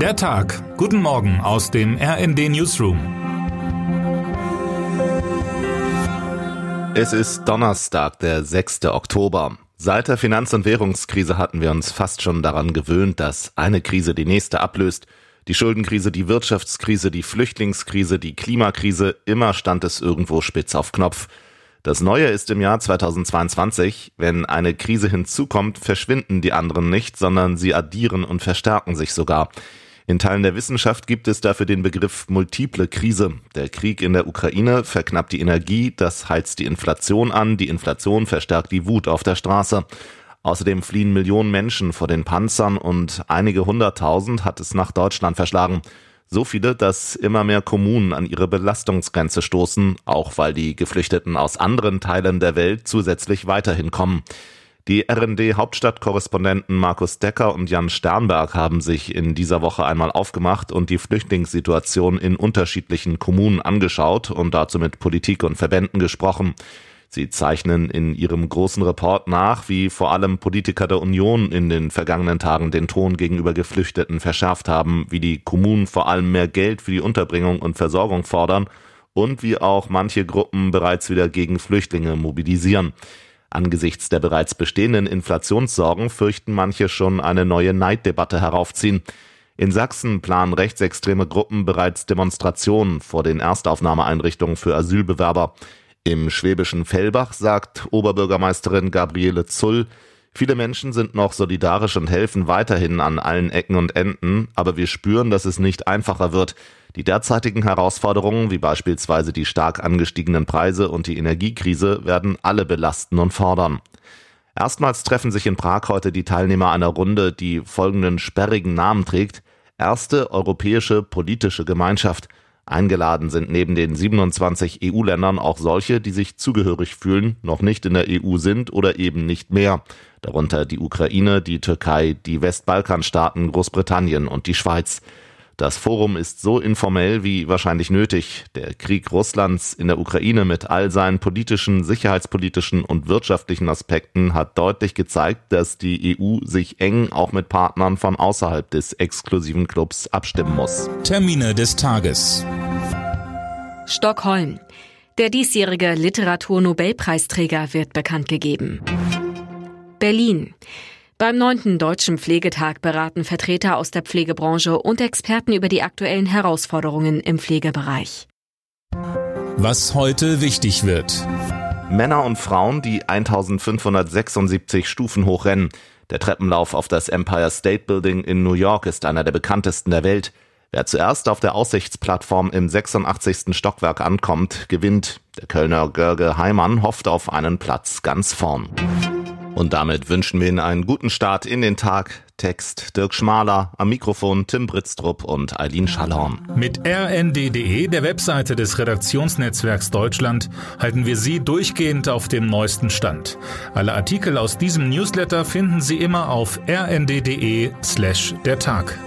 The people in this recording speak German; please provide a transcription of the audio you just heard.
Der Tag. Guten Morgen aus dem RND Newsroom. Es ist Donnerstag, der 6. Oktober. Seit der Finanz- und Währungskrise hatten wir uns fast schon daran gewöhnt, dass eine Krise die nächste ablöst. Die Schuldenkrise, die Wirtschaftskrise, die Flüchtlingskrise, die Klimakrise, immer stand es irgendwo spitz auf Knopf. Das Neue ist im Jahr 2022, wenn eine Krise hinzukommt, verschwinden die anderen nicht, sondern sie addieren und verstärken sich sogar. In Teilen der Wissenschaft gibt es dafür den Begriff multiple Krise. Der Krieg in der Ukraine verknappt die Energie, das heizt die Inflation an, die Inflation verstärkt die Wut auf der Straße. Außerdem fliehen Millionen Menschen vor den Panzern und einige hunderttausend hat es nach Deutschland verschlagen. So viele, dass immer mehr Kommunen an ihre Belastungsgrenze stoßen, auch weil die Geflüchteten aus anderen Teilen der Welt zusätzlich weiterhin kommen. Die RND-Hauptstadtkorrespondenten Markus Decker und Jan Sternberg haben sich in dieser Woche einmal aufgemacht und die Flüchtlingssituation in unterschiedlichen Kommunen angeschaut und dazu mit Politik und Verbänden gesprochen. Sie zeichnen in ihrem großen Report nach, wie vor allem Politiker der Union in den vergangenen Tagen den Ton gegenüber Geflüchteten verschärft haben, wie die Kommunen vor allem mehr Geld für die Unterbringung und Versorgung fordern und wie auch manche Gruppen bereits wieder gegen Flüchtlinge mobilisieren. Angesichts der bereits bestehenden Inflationssorgen fürchten manche schon eine neue Neiddebatte heraufziehen. In Sachsen planen rechtsextreme Gruppen bereits Demonstrationen vor den Erstaufnahmeeinrichtungen für Asylbewerber. Im schwäbischen Fellbach sagt Oberbürgermeisterin Gabriele Zull, viele Menschen sind noch solidarisch und helfen weiterhin an allen Ecken und Enden, aber wir spüren, dass es nicht einfacher wird. Die derzeitigen Herausforderungen, wie beispielsweise die stark angestiegenen Preise und die Energiekrise, werden alle belasten und fordern. Erstmals treffen sich in Prag heute die Teilnehmer einer Runde, die folgenden sperrigen Namen trägt. Erste europäische politische Gemeinschaft. Eingeladen sind neben den 27 EU-Ländern auch solche, die sich zugehörig fühlen, noch nicht in der EU sind oder eben nicht mehr. Darunter die Ukraine, die Türkei, die Westbalkanstaaten, Großbritannien und die Schweiz. Das Forum ist so informell wie wahrscheinlich nötig. Der Krieg Russlands in der Ukraine mit all seinen politischen, sicherheitspolitischen und wirtschaftlichen Aspekten hat deutlich gezeigt, dass die EU sich eng auch mit Partnern von außerhalb des exklusiven Clubs abstimmen muss. Termine des Tages. Stockholm. Der diesjährige Literaturnobelpreisträger wird bekannt gegeben. Berlin. Beim neunten Deutschen Pflegetag beraten Vertreter aus der Pflegebranche und Experten über die aktuellen Herausforderungen im Pflegebereich. Was heute wichtig wird. Männer und Frauen, die 1576 Stufen hochrennen. Der Treppenlauf auf das Empire State Building in New York ist einer der bekanntesten der Welt. Wer zuerst auf der Aussichtsplattform im 86. Stockwerk ankommt, gewinnt. Der Kölner Görge Heimann hofft auf einen Platz ganz vorn. Und damit wünschen wir Ihnen einen guten Start in den Tag. Text Dirk Schmaler, am Mikrofon Tim Britztrup und Eileen Schallhorn. Mit rnd.de, der Webseite des Redaktionsnetzwerks Deutschland, halten wir Sie durchgehend auf dem neuesten Stand. Alle Artikel aus diesem Newsletter finden Sie immer auf rnd.de slash der Tag.